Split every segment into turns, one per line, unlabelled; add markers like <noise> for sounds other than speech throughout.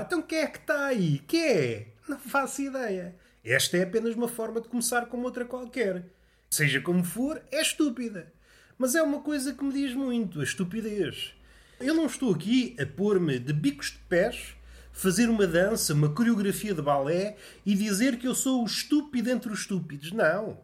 Então quem é que está aí? Quem é? Não faço ideia. Esta é apenas uma forma de começar como outra qualquer. Seja como for, é estúpida. Mas é uma coisa que me diz muito, a estupidez. Eu não estou aqui a pôr-me de bicos de pés, fazer uma dança, uma coreografia de balé e dizer que eu sou o estúpido entre os estúpidos. Não.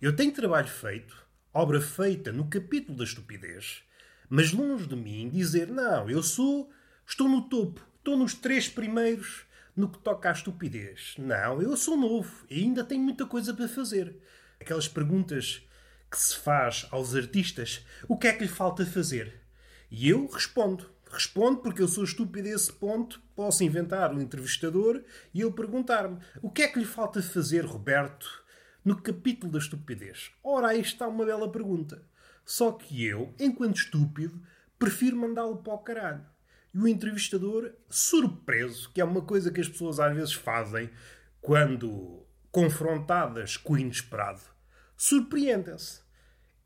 Eu tenho trabalho feito, obra feita no capítulo da estupidez, mas longe de mim dizer, não, eu sou, estou no topo, estou nos três primeiros no que toca à estupidez. Não, eu sou novo e ainda tenho muita coisa para fazer. Aquelas perguntas que se faz aos artistas, o que é que lhe falta fazer? E eu respondo. Respondo porque eu sou estúpido a esse ponto. Posso inventar um entrevistador e ele perguntar-me: o que é que lhe falta fazer, Roberto, no capítulo da estupidez? Ora, aí está uma bela pergunta. Só que eu, enquanto estúpido, prefiro mandá-lo para o caralho. E o entrevistador, surpreso, que é uma coisa que as pessoas às vezes fazem quando confrontadas com o inesperado, surpreendem-se.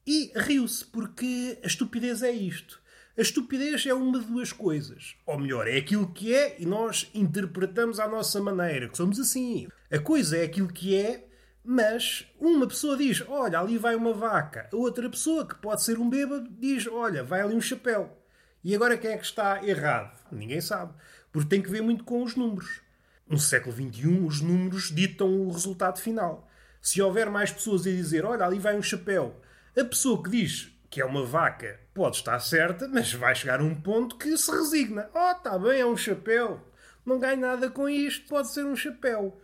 E riu-se, porque a estupidez é isto. A estupidez é uma de duas coisas. Ou melhor, é aquilo que é e nós interpretamos à nossa maneira, que somos assim. A coisa é aquilo que é, mas uma pessoa diz: Olha, ali vai uma vaca. A outra pessoa, que pode ser um bêbado, diz: Olha, vai ali um chapéu. E agora quem é que está errado? Ninguém sabe. Porque tem que ver muito com os números. No século XXI, os números ditam o resultado final. Se houver mais pessoas a dizer: Olha, ali vai um chapéu a pessoa que diz que é uma vaca pode estar certa, mas vai chegar a um ponto que se resigna. Oh, está bem, é um chapéu. Não ganho nada com isto, pode ser um chapéu.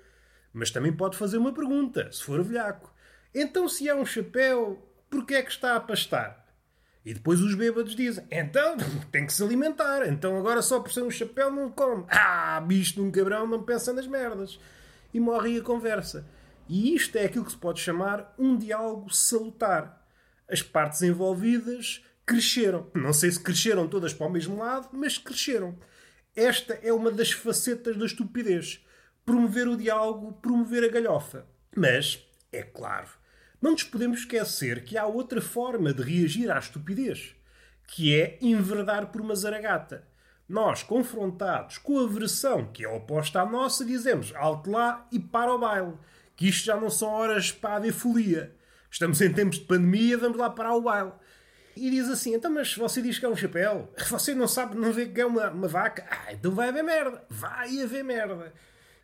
Mas também pode fazer uma pergunta, se for velhaco. Então, se é um chapéu, porquê é que está a pastar? E depois os bêbados dizem: então tem que se alimentar, então agora só por ser um chapéu não come. Ah, bicho de um cabrão não pensa nas merdas. E morre a conversa. E isto é aquilo que se pode chamar um diálogo salutar as partes envolvidas cresceram. Não sei se cresceram todas para o mesmo lado, mas cresceram. Esta é uma das facetas da estupidez. Promover o diálogo, promover a galhofa. Mas, é claro, não nos podemos esquecer que há outra forma de reagir à estupidez, que é enverdar por uma zaragata. Nós, confrontados com a versão que é oposta à nossa, dizemos alto lá e para o baile, que isto já não são horas para haver folia. Estamos em tempos de pandemia, vamos lá parar o baile. E diz assim: então, mas você diz que é um chapéu? Você não sabe, não vê que é uma, uma vaca? Ah, então vai haver merda. Vai haver merda.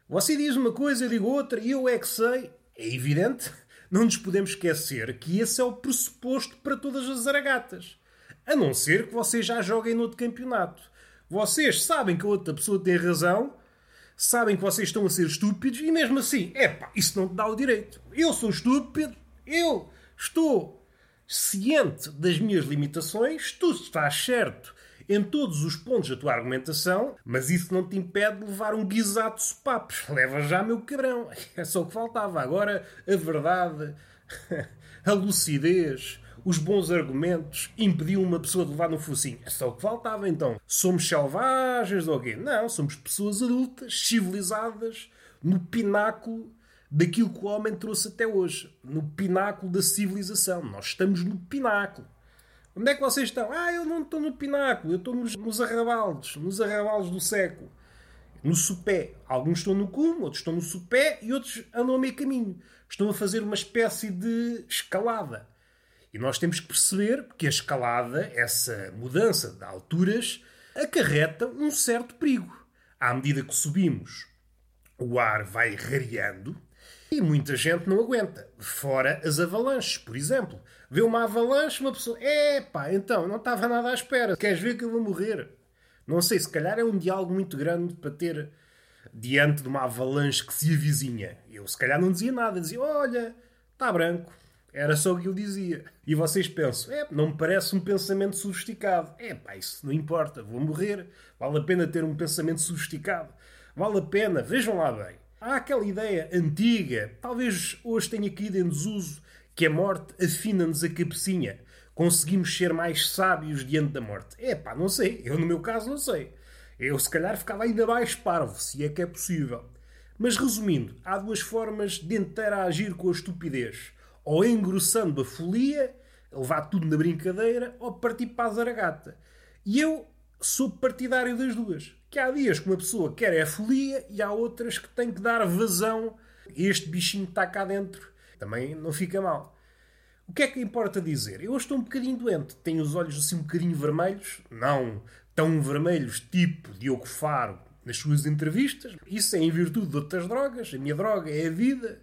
Você diz uma coisa, eu digo outra, e eu é que sei. É evidente. Não nos podemos esquecer que esse é o pressuposto para todas as zaragatas. A não ser que vocês já joguem no outro campeonato. Vocês sabem que a outra pessoa tem razão, sabem que vocês estão a ser estúpidos e mesmo assim, epá, isso não te dá o direito. Eu sou estúpido, eu estou ciente das minhas limitações, tu estás certo em todos os pontos da tua argumentação, mas isso não te impede de levar um guisado de sopapos. <laughs> Leva já, meu cabrão. É só o que faltava. Agora, a verdade, <laughs> a lucidez, os bons argumentos impediam uma pessoa de levar no focinho. É só o que faltava, então. Somos selvagens ou quê? Não, somos pessoas adultas, civilizadas, no pináculo daquilo que o homem trouxe até hoje, no pináculo da civilização. Nós estamos no pináculo. Onde é que vocês estão? Ah, eu não estou no pináculo, eu estou nos, nos arrabaldes, nos arrabaldes do século. No supé. Alguns estão no cume, outros estão no supé e outros andam a meio caminho. Estão a fazer uma espécie de escalada. E nós temos que perceber que a escalada, essa mudança de alturas, acarreta um certo perigo. À medida que subimos, o ar vai rareando, e muita gente não aguenta. Fora as avalanches, por exemplo. Vê uma avalanche, uma pessoa. Epá, então, não estava nada à espera. Queres ver que eu vou morrer? Não sei, se calhar é um diálogo muito grande para ter diante de uma avalanche que se avizinha. Eu, se calhar, não dizia nada. Dizia, olha, está branco. Era só o que eu dizia. E vocês pensam, é, não me parece um pensamento sofisticado. É pá, isso não importa, vou morrer. Vale a pena ter um pensamento sofisticado. Vale a pena, vejam lá bem. Há aquela ideia antiga, talvez hoje tenha caído em desuso, que a morte afina-nos a cabecinha. Conseguimos ser mais sábios diante da morte. É pá, não sei. Eu, no meu caso, não sei. Eu, se calhar, ficava ainda mais parvo, se é que é possível. Mas, resumindo, há duas formas de interagir com a estupidez. Ou engrossando a folia, levar tudo na brincadeira, ou partir para a zaragata. E eu sou partidário das duas. Que há dias que uma pessoa quer é a folia e há outras que têm que dar vazão a este bichinho que está cá dentro. Também não fica mal. O que é que importa dizer? Eu estou um bocadinho doente. Tenho os olhos assim um bocadinho vermelhos. Não tão vermelhos tipo Diogo Faro nas suas entrevistas. Isso é em virtude de outras drogas. A minha droga é a vida.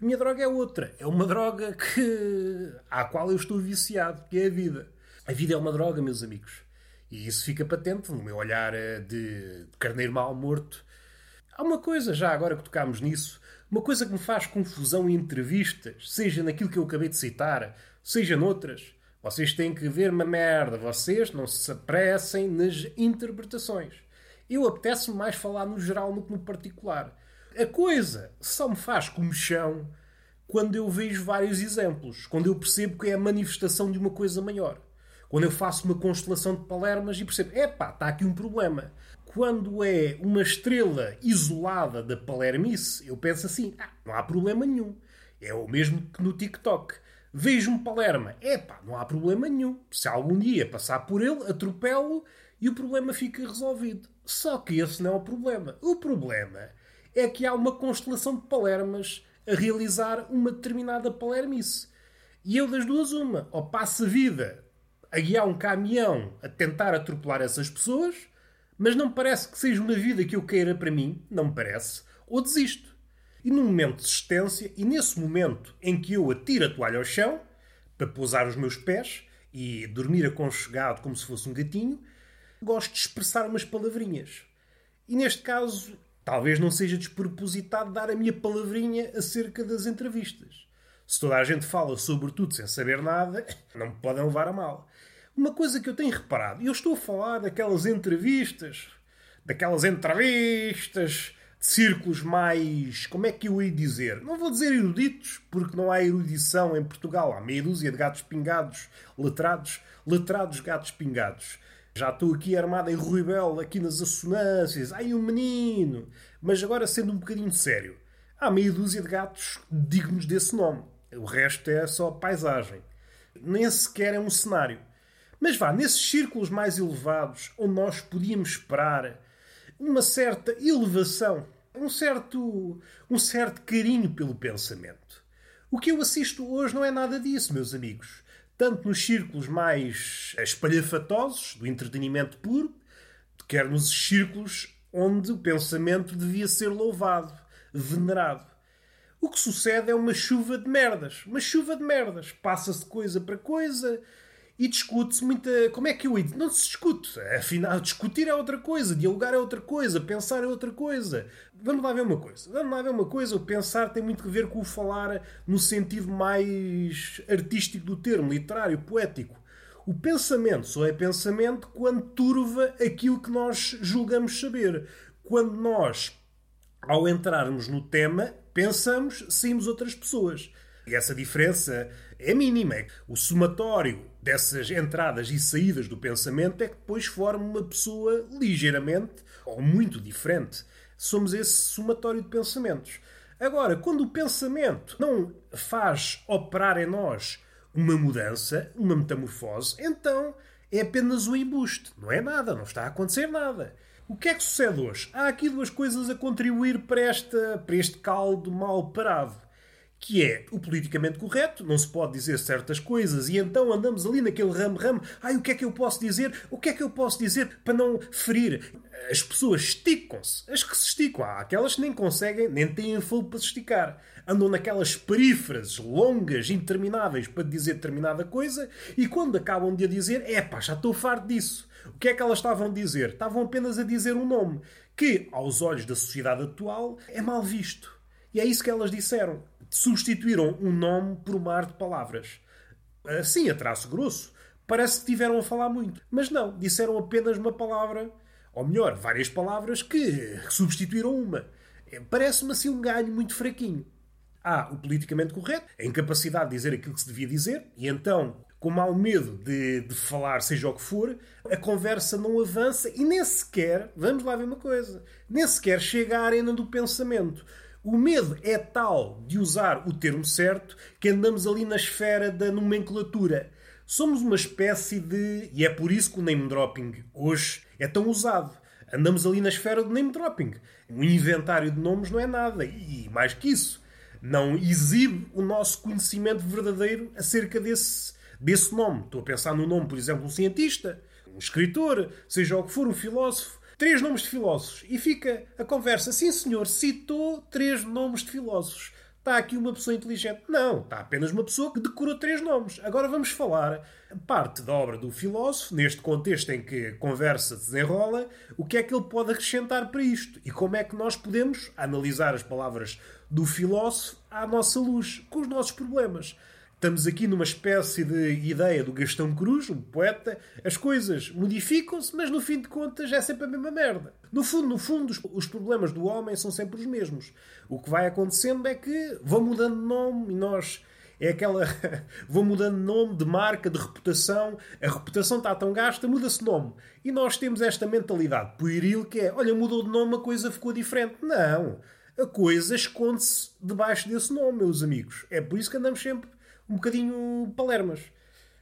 A minha droga é outra. É uma droga que... à qual eu estou viciado, que é a vida. A vida é uma droga, meus amigos. E isso fica patente no meu olhar eh, de carneiro mal morto. Há uma coisa, já agora que tocámos nisso, uma coisa que me faz confusão em entrevistas, seja naquilo que eu acabei de citar, seja noutras. Vocês têm que ver uma merda, vocês não se apressem nas interpretações. Eu apetece-me mais falar no geral do que no particular. A coisa só me faz comichão quando eu vejo vários exemplos, quando eu percebo que é a manifestação de uma coisa maior. Quando eu faço uma constelação de palermas e percebo, epá, está aqui um problema. Quando é uma estrela isolada da palermice, eu penso assim, ah, não há problema nenhum. É o mesmo que no TikTok. Vejo um palerma, epá, não há problema nenhum. Se algum dia passar por ele, atropelo e o problema fica resolvido. Só que esse não é o problema. O problema é que há uma constelação de palermas a realizar uma determinada palermice. E eu das duas uma, ou passo a vida a guiar um caminhão a tentar atropelar essas pessoas, mas não parece que seja uma vida que eu queira para mim, não me parece, ou desisto. E num momento de existência, e nesse momento em que eu atiro a toalha ao chão, para pousar os meus pés e dormir aconchegado como se fosse um gatinho, gosto de expressar umas palavrinhas. E neste caso, talvez não seja despropositado dar a minha palavrinha acerca das entrevistas. Se toda a gente fala sobre tudo sem saber nada, <laughs> não me podem levar a mal. Uma coisa que eu tenho reparado, e eu estou a falar daquelas entrevistas, daquelas entrevistas de círculos mais. Como é que eu ia dizer? Não vou dizer eruditos, porque não há erudição em Portugal. Há meia dúzia de gatos pingados, letrados, letrados gatos pingados. Já estou aqui armado em ruibel, aqui nas assonâncias. Ai, um menino! Mas agora, sendo um bocadinho sério, há meia dúzia de gatos dignos desse nome. O resto é só paisagem. Nem sequer é um cenário. Mas vá, nesses círculos mais elevados, onde nós podíamos esperar uma certa elevação, um certo, um certo carinho pelo pensamento. O que eu assisto hoje não é nada disso, meus amigos. Tanto nos círculos mais espalhafatosos, do entretenimento puro, quer nos círculos onde o pensamento devia ser louvado, venerado. O que sucede é uma chuva de merdas. Uma chuva de merdas. Passa-se coisa para coisa, e discute-se muita. Como é que eu Não se discute. Afinal, discutir é outra coisa, dialogar é outra coisa, pensar é outra coisa. Vamos lá ver uma coisa. Vamos lá ver uma coisa. O pensar tem muito a ver com o falar no sentido mais artístico do termo, literário, poético. O pensamento só é pensamento quando turva aquilo que nós julgamos saber. Quando nós, ao entrarmos no tema, pensamos, saímos outras pessoas. E essa diferença é mínima. O somatório dessas entradas e saídas do pensamento é que depois forma uma pessoa ligeiramente ou muito diferente. Somos esse somatório de pensamentos. Agora, quando o pensamento não faz operar em nós uma mudança, uma metamorfose, então é apenas um embuste. Não é nada, não está a acontecer nada. O que é que sucede hoje? Há aqui duas coisas a contribuir para, esta, para este caldo mal parado que é o politicamente correto, não se pode dizer certas coisas e então andamos ali naquele ramo-ramo. Ai, o que é que eu posso dizer? O que é que eu posso dizer para não ferir? As pessoas esticam-se. As que se esticam. Há aquelas que nem conseguem, nem têm fogo para se esticar. Andam naquelas perífrases longas, intermináveis para dizer determinada coisa e quando acabam de a dizer, é pá, já estou farto disso. O que é que elas estavam a dizer? Estavam apenas a dizer um nome que, aos olhos da sociedade atual, é mal visto. E é isso que elas disseram substituíram um nome por um mar de palavras. Assim, a traço grosso, parece que tiveram a falar muito. Mas não, disseram apenas uma palavra, ou melhor, várias palavras que substituíram uma. É, parece-me assim um ganho muito fraquinho. Há o politicamente correto, a incapacidade de dizer aquilo que se devia dizer, e então, como há medo de, de falar seja o que for, a conversa não avança e nem sequer, vamos lá ver uma coisa, nem sequer chega à arena do pensamento. O medo é tal de usar o termo certo que andamos ali na esfera da nomenclatura. Somos uma espécie de. E é por isso que o name dropping hoje é tão usado. Andamos ali na esfera do name dropping. O inventário de nomes não é nada. E mais que isso, não exibe o nosso conhecimento verdadeiro acerca desse, desse nome. Estou a pensar no nome, por exemplo, um cientista, um escritor, seja o que for, um filósofo. Três nomes de filósofos. E fica a conversa. Sim, senhor, citou três nomes de filósofos está aqui uma pessoa inteligente. Não, está apenas uma pessoa que decorou três nomes. Agora vamos falar parte da obra do filósofo, neste contexto em que a conversa desenrola, o que é que ele pode acrescentar para isto e como é que nós podemos analisar as palavras do filósofo à nossa luz, com os nossos problemas. Estamos aqui numa espécie de ideia do Gastão Cruz, um poeta. As coisas modificam-se, mas no fim de contas é sempre a mesma merda. No fundo, no fundo, os problemas do homem são sempre os mesmos. O que vai acontecendo é que vão mudando de nome e nós é aquela. <laughs> vão mudando de nome, de marca, de reputação. A reputação está tão gasta, muda-se nome. E nós temos esta mentalidade pueril que é: olha, mudou de nome, a coisa ficou diferente. Não. A coisa esconde-se debaixo desse nome, meus amigos. É por isso que andamos sempre um bocadinho palermas.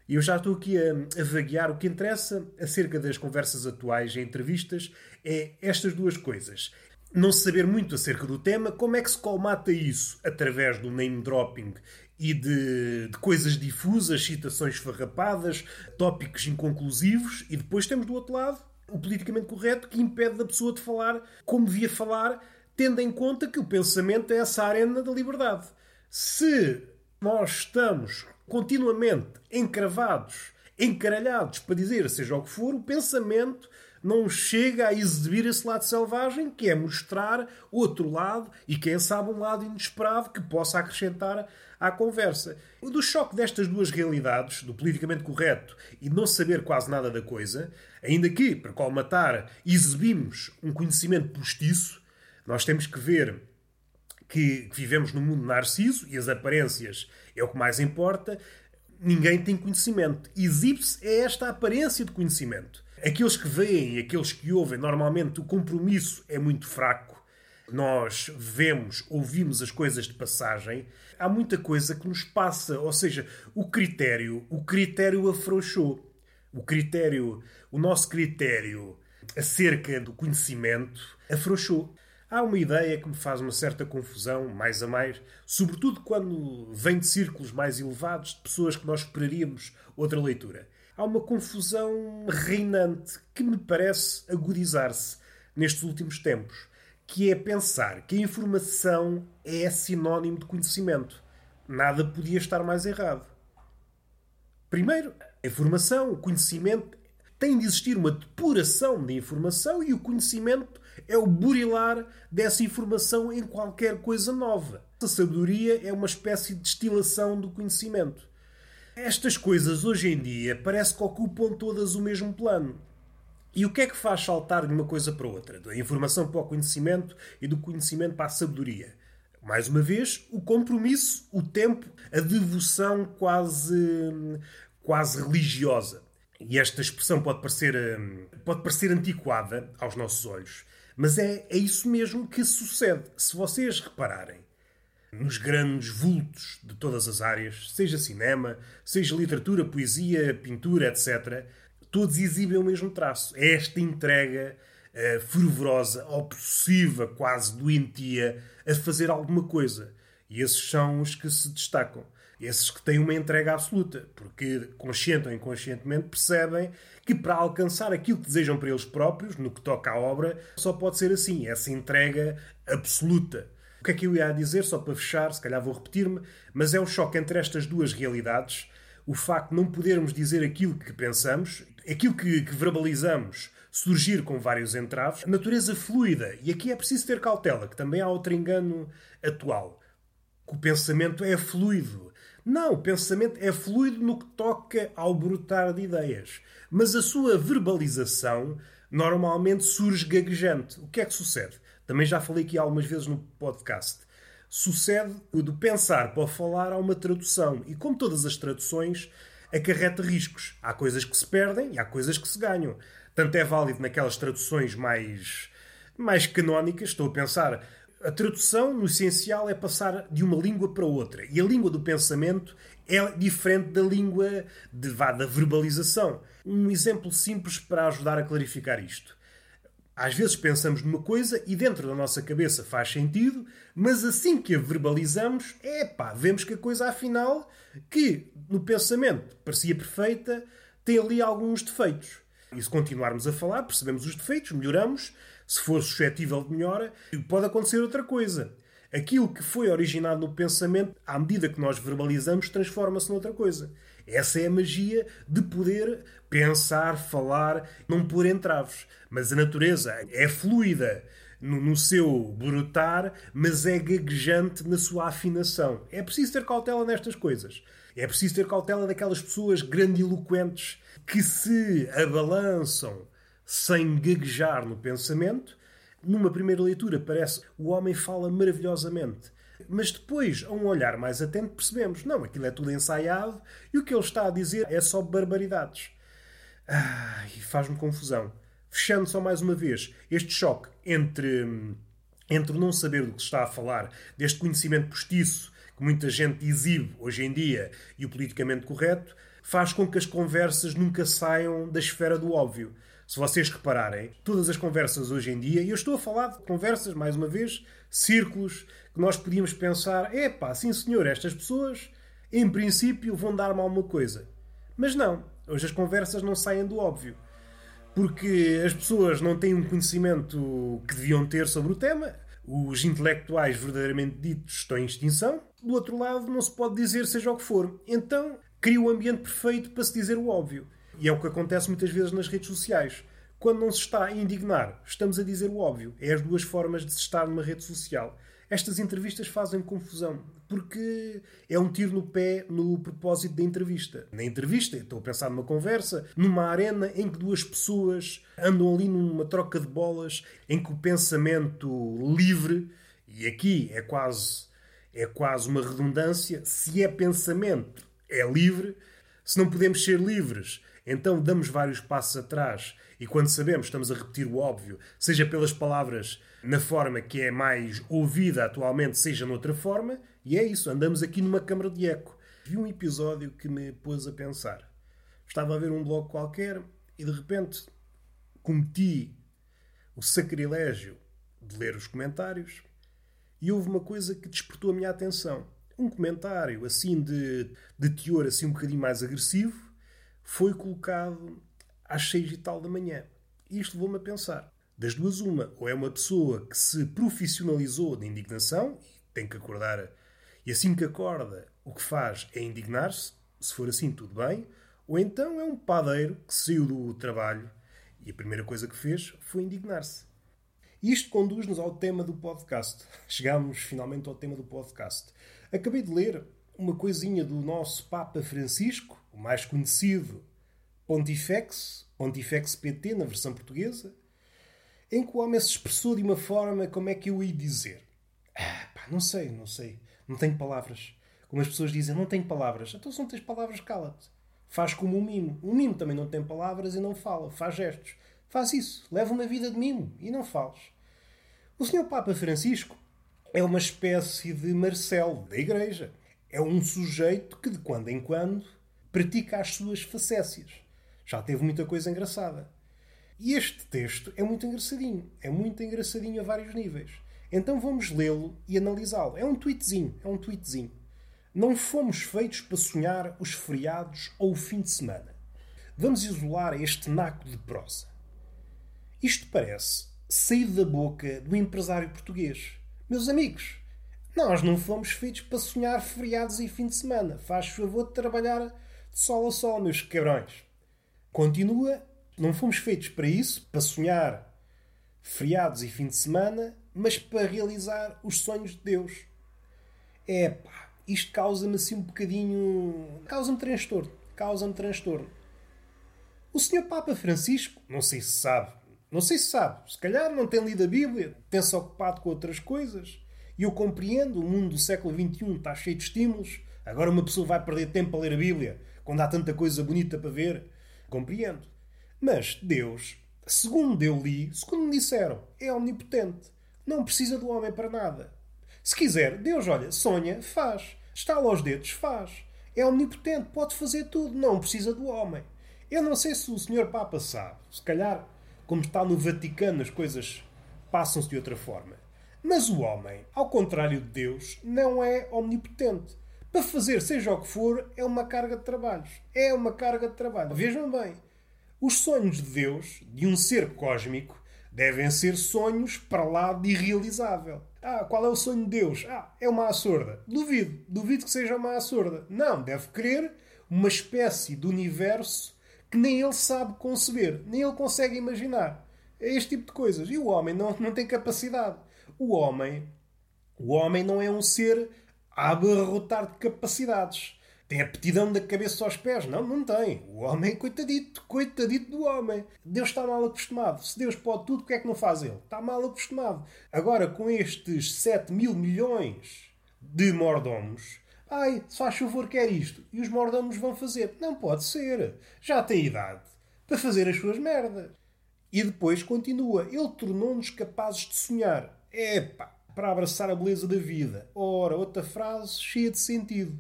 E eu já estou aqui a, a vaguear. O que interessa acerca das conversas atuais em entrevistas é estas duas coisas. Não saber muito acerca do tema, como é que se colmata isso? Através do name dropping e de, de, coisas difusas, citações farrapadas, tópicos inconclusivos, e depois temos do outro lado o politicamente correto que impede da pessoa de falar como devia falar, tendo em conta que o pensamento é essa arena da liberdade. Se nós estamos continuamente encravados, encaralhados para dizer seja o que for, o pensamento não chega a exibir esse lado selvagem, que é mostrar outro lado e, quem sabe, um lado inesperado que possa acrescentar à conversa. Do choque destas duas realidades, do politicamente correto e não saber quase nada da coisa, ainda que, para colmatar, exibimos um conhecimento postiço, nós temos que ver que, vivemos no mundo narciso e as aparências é o que mais importa, ninguém tem conhecimento. Exibe-se é esta aparência de conhecimento. Aqueles que veem aqueles que ouvem, normalmente o compromisso é muito fraco. Nós vemos, ouvimos as coisas de passagem. Há muita coisa que nos passa, ou seja, o critério, o critério afrouxou. O critério, o nosso critério acerca do conhecimento afrouxou. Há uma ideia que me faz uma certa confusão, mais a mais, sobretudo quando vem de círculos mais elevados, de pessoas que nós esperaríamos outra leitura. Há uma confusão reinante que me parece agudizar-se nestes últimos tempos, que é pensar que a informação é sinónimo de conhecimento. Nada podia estar mais errado. Primeiro, a informação, o conhecimento, tem de existir uma depuração de informação e o conhecimento é o burilar dessa informação em qualquer coisa nova. A sabedoria é uma espécie de destilação do conhecimento. Estas coisas hoje em dia parece que ocupam todas o mesmo plano. E o que é que faz saltar de uma coisa para outra? Da informação para o conhecimento e do conhecimento para a sabedoria? Mais uma vez, o compromisso, o tempo, a devoção quase, quase religiosa. E esta expressão pode parecer, hum, pode parecer antiquada aos nossos olhos, mas é, é isso mesmo que sucede. Se vocês repararem nos grandes vultos de todas as áreas, seja cinema, seja literatura, poesia, pintura, etc., todos exibem o mesmo traço. É esta entrega uh, fervorosa, obsessiva, quase doentia, a fazer alguma coisa. E esses são os que se destacam. Esses que têm uma entrega absoluta, porque consciente ou inconscientemente percebem que para alcançar aquilo que desejam para eles próprios, no que toca à obra, só pode ser assim, essa entrega absoluta. O que é que eu ia dizer, só para fechar, se calhar vou repetir-me, mas é o choque entre estas duas realidades, o facto de não podermos dizer aquilo que pensamos, aquilo que, que verbalizamos, surgir com vários entraves, natureza fluida, e aqui é preciso ter cautela, que também há outro engano atual. Que o pensamento é fluido, não, o pensamento é fluido no que toca ao brotar de ideias. Mas a sua verbalização normalmente surge gaguejante. O que é que sucede? Também já falei aqui algumas vezes no podcast. Sucede o de pensar para falar há uma tradução. E como todas as traduções, acarreta riscos. Há coisas que se perdem e há coisas que se ganham. Tanto é válido naquelas traduções mais, mais canónicas. Estou a pensar a tradução, no essencial, é passar de uma língua para outra. E a língua do pensamento é diferente da língua de, vá, da verbalização. Um exemplo simples para ajudar a clarificar isto. Às vezes pensamos numa coisa e dentro da nossa cabeça faz sentido, mas assim que a verbalizamos, é vemos que a coisa afinal, que no pensamento parecia perfeita, tem ali alguns defeitos. E se continuarmos a falar, percebemos os defeitos, melhoramos. Se for suscetível de melhora, pode acontecer outra coisa. Aquilo que foi originado no pensamento, à medida que nós verbalizamos, transforma-se noutra coisa. Essa é a magia de poder pensar, falar, não pôr entraves. Mas a natureza é fluida no, no, seu brotar, mas é gaguejante na sua afinação. É preciso ter cautela nestas coisas. É preciso ter cautela daquelas pessoas grandiloquentes que se abalançam sem gaguejar no pensamento. Numa primeira leitura parece o homem fala maravilhosamente. Mas depois, a um olhar mais atento, percebemos: não, aquilo é tudo ensaiado e o que ele está a dizer é só barbaridades. Ai, faz-me confusão. Fechando só mais uma vez este choque entre, entre não saber do que se está a falar, deste conhecimento postiço que muita gente exibe hoje em dia e o politicamente correto, faz com que as conversas nunca saiam da esfera do óbvio. Se vocês repararem, todas as conversas hoje em dia, e eu estou a falar de conversas, mais uma vez, círculos, que nós podíamos pensar: é pá, sim senhor, estas pessoas, em princípio, vão dar-me alguma coisa. Mas não, hoje as conversas não saem do óbvio. Porque as pessoas não têm um conhecimento que deviam ter sobre o tema, os intelectuais verdadeiramente ditos estão em extinção, do outro lado não se pode dizer seja o que for. Então cria o ambiente perfeito para se dizer o óbvio. E é o que acontece muitas vezes nas redes sociais. Quando não se está a indignar, estamos a dizer o óbvio. É as duas formas de se estar numa rede social. Estas entrevistas fazem confusão, porque é um tiro no pé no propósito da entrevista. Na entrevista, estou a pensar numa conversa, numa arena em que duas pessoas andam ali numa troca de bolas, em que o pensamento livre, e aqui é quase, é quase uma redundância, se é pensamento, é livre. Se não podemos ser livres, então damos vários passos atrás e quando sabemos estamos a repetir o óbvio, seja pelas palavras na forma que é mais ouvida atualmente, seja noutra forma, e é isso, andamos aqui numa câmara de eco. Vi um episódio que me pôs a pensar. Estava a ver um blog qualquer e de repente cometi o sacrilégio de ler os comentários e houve uma coisa que despertou a minha atenção. Um comentário assim de, de teor assim um bocadinho mais agressivo foi colocado às seis e tal da manhã. Isto levou-me a pensar. Das duas, uma. Ou é uma pessoa que se profissionalizou de indignação e tem que acordar. E assim que acorda, o que faz é indignar-se. Se for assim, tudo bem. Ou então é um padeiro que saiu do trabalho e a primeira coisa que fez foi indignar-se. Isto conduz-nos ao tema do podcast. Chegámos finalmente ao tema do podcast. Acabei de ler uma coisinha do nosso Papa Francisco, o mais conhecido Pontifex, Pontifex PT na versão portuguesa, em que o homem se expressou de uma forma, como é que eu ia dizer? Ah, pá, não sei, não sei. Não tenho palavras. Como as pessoas dizem, não tenho palavras. Então se não tens palavras, cala-te. Faz como um mimo. Um mimo também não tem palavras e não fala. Faz gestos. Faz isso. Leva uma vida de mimo e não falas. O Senhor Papa Francisco é uma espécie de Marcelo da Igreja. É um sujeito que de quando em quando pratica as suas facécias. Já teve muita coisa engraçada. E este texto é muito engraçadinho. É muito engraçadinho a vários níveis. Então vamos lê-lo e analisá-lo. É um tweetzinho. É um tweetzinho. Não fomos feitos para sonhar os feriados ou o fim de semana. Vamos isolar este naco de prosa. Isto parece sair da boca do empresário português. Meus amigos, nós não fomos feitos para sonhar feriados e fim de semana. Faz favor de trabalhar de sol a sol, meus cabrões. Continua não fomos feitos para isso, para sonhar feriados e fim de semana, mas para realizar os sonhos de Deus. É pá, isto causa-me assim um bocadinho. causa-me transtorno. Causa-me transtorno. O Senhor Papa Francisco, não sei se sabe, não sei se sabe, se calhar não tem lido a Bíblia, tem-se ocupado com outras coisas. E eu compreendo, o mundo do século XXI está cheio de estímulos. Agora uma pessoa vai perder tempo a ler a Bíblia quando há tanta coisa bonita para ver. Compreendo. Mas Deus, segundo eu li, segundo me disseram, é omnipotente. Não precisa do homem para nada. Se quiser, Deus, olha, sonha, faz. Estala aos dedos, faz. É omnipotente, pode fazer tudo, não precisa do homem. Eu não sei se o Senhor Papa sabe. Se calhar, como está no Vaticano, as coisas passam-se de outra forma. Mas o homem, ao contrário de Deus, não é omnipotente. Para fazer seja o que for, é uma carga de trabalhos. É uma carga de trabalho. Vejam bem. Os sonhos de Deus, de um ser cósmico, devem ser sonhos para lá de irrealizável. Ah, qual é o sonho de Deus? Ah, é uma açorda. Duvido. Duvido que seja uma açorda. Não, deve querer uma espécie de universo que nem ele sabe conceber, nem ele consegue imaginar. É este tipo de coisas. E o homem não, não tem capacidade. O homem, o homem não é um ser a abarrotar de capacidades. Tem aptidão da cabeça aos pés? Não, não tem. O homem, coitadito, coitadito do homem. Deus está mal acostumado. Se Deus pode tudo, o que é que não faz ele? Está mal acostumado. Agora, com estes 7 mil milhões de mordomos, ai, se faz favor, quer isto. E os mordomos vão fazer. Não pode ser. Já tem idade para fazer as suas merdas. E depois continua. Ele tornou-nos capazes de sonhar. Epá, para abraçar a beleza da vida. Ora, outra frase cheia de sentido.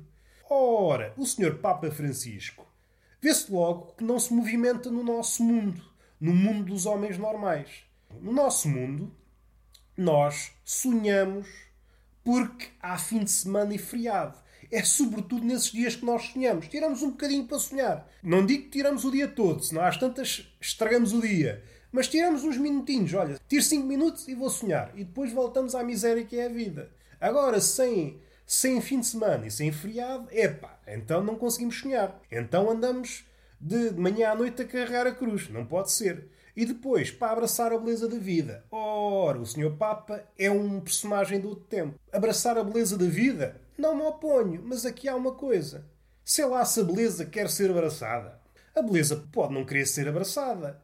Ora, o Sr. Papa Francisco vê-se logo que não se movimenta no nosso mundo, no mundo dos homens normais. No nosso mundo, nós sonhamos porque há fim de semana e feriado. É sobretudo nesses dias que nós sonhamos. Tiramos um bocadinho para sonhar. Não digo que tiramos o dia todo, senão às tantas estragamos o dia. Mas tiramos uns minutinhos. Olha, tiro 5 minutos e vou sonhar. E depois voltamos à miséria que é a vida. Agora, sem sem fim de semana e sem feriado, epá, então não conseguimos sonhar. Então andamos de manhã à noite a carregar a cruz. Não pode ser. E depois, para abraçar a beleza da vida. Ora, o Sr. Papa é um personagem do outro tempo. Abraçar a beleza da vida? Não me oponho, mas aqui há uma coisa. Sei lá se a beleza quer ser abraçada. A beleza pode não querer ser abraçada.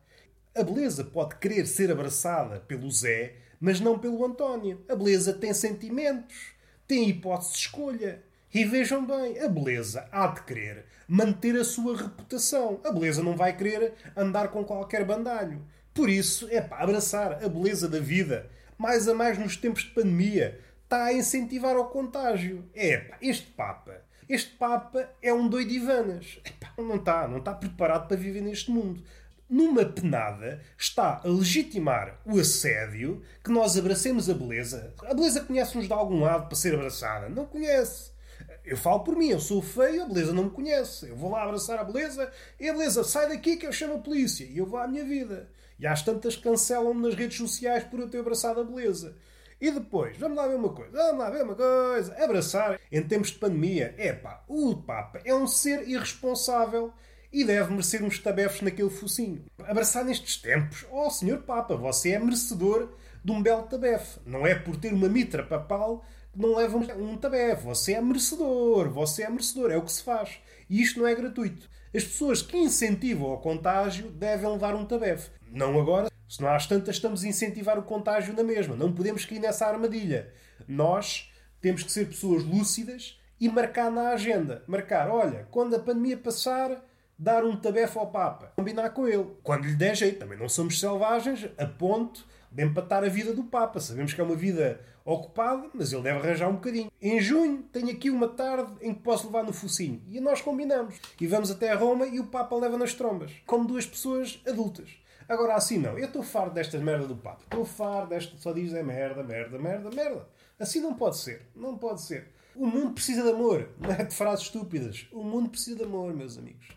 A beleza pode querer ser abraçada pelo Zé, mas não pelo António. A beleza tem sentimentos tem hipótese de escolha. E vejam bem, a beleza há de querer manter a sua reputação. A beleza não vai querer andar com qualquer bandalho. Por isso, é para abraçar a beleza da vida, mais a mais nos tempos de pandemia, está a incentivar ao contágio. É, este Papa, este Papa é um doido Ivanas. Epá, não está, não está preparado para viver neste mundo numa penada, está a legitimar o assédio que nós abracemos a beleza. A beleza conhece-nos de algum lado para ser abraçada? Não conhece. Eu falo por mim, eu sou feio, a beleza não me conhece. Eu vou lá abraçar a beleza e a beleza sai daqui que eu chamo a polícia e eu vou à minha vida. E às tantas cancelam-me nas redes sociais por eu ter abraçado a beleza. E depois, vamos lá ver uma coisa, vamos lá ver uma coisa. Abraçar em tempos de pandemia. É o Papa é um ser irresponsável e deve merecer uns tabefes naquele focinho. Abraçar nestes tempos, oh Senhor Papa, você é merecedor de um belo tabefe. Não é por ter uma mitra papal que não leva um tabefe. Você é merecedor, você é merecedor, é o que se faz. E isto não é gratuito. As pessoas que incentivam o contágio devem levar um tabefe. Não agora, senão às tantas estamos a incentivar o contágio na mesma. Não podemos cair nessa armadilha. Nós temos que ser pessoas lúcidas e marcar na agenda. Marcar, olha, quando a pandemia passar dar um tabefe ao Papa, combinar com ele. Quando lhe der jeito, também não somos selvagens a ponto de empatar a vida do Papa. Sabemos que é uma vida ocupada, mas ele deve arranjar um bocadinho. Em junho tenho aqui uma tarde em que posso levar no focinho. E nós combinamos. E vamos até Roma e o Papa leva nas trombas. Como duas pessoas adultas. Agora assim não. Eu estou farto destas merda do Papa. Estou farto desta... Só diz é merda, merda, merda, merda. Assim não pode ser. Não pode ser. O mundo precisa de amor. Não é de frases estúpidas. O mundo precisa de amor, meus amigos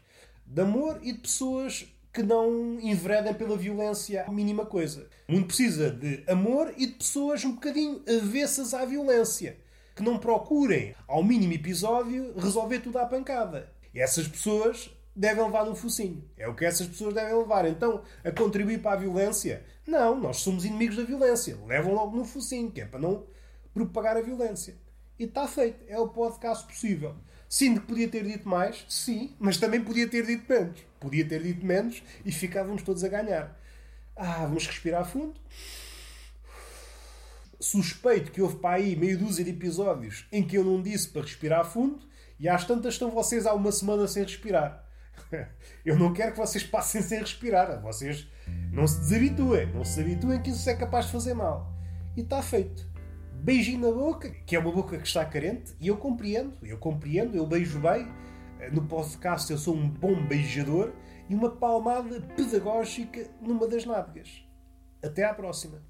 de amor e de pessoas que não enveredem pela violência a mínima coisa. O mundo precisa de amor e de pessoas um bocadinho avessas à violência, que não procurem, ao mínimo episódio, resolver tudo à pancada. E essas pessoas devem levar no focinho. É o que essas pessoas devem levar. Então, a contribuir para a violência? Não, nós somos inimigos da violência. Levam logo no focinho, que é para não propagar a violência. E está feito. É o podcast possível. Sinto que podia ter dito mais, sim, mas também podia ter dito menos. Podia ter dito menos e ficávamos todos a ganhar. Ah, vamos respirar fundo. Suspeito que houve para aí meio dúzia de episódios em que eu não disse para respirar fundo e às tantas estão vocês há uma semana sem respirar. <laughs> Eu não quero que vocês passem sem respirar. Vocês não se desabituem. Não se habituem que isso é capaz de fazer mal. e está feito. Beijinho na boca, que é uma boca que está carente, e eu compreendo, eu compreendo, eu beijo bem. No podcast eu sou um bom beijador e uma palmada pedagógica numa das nádegas. Até à próxima.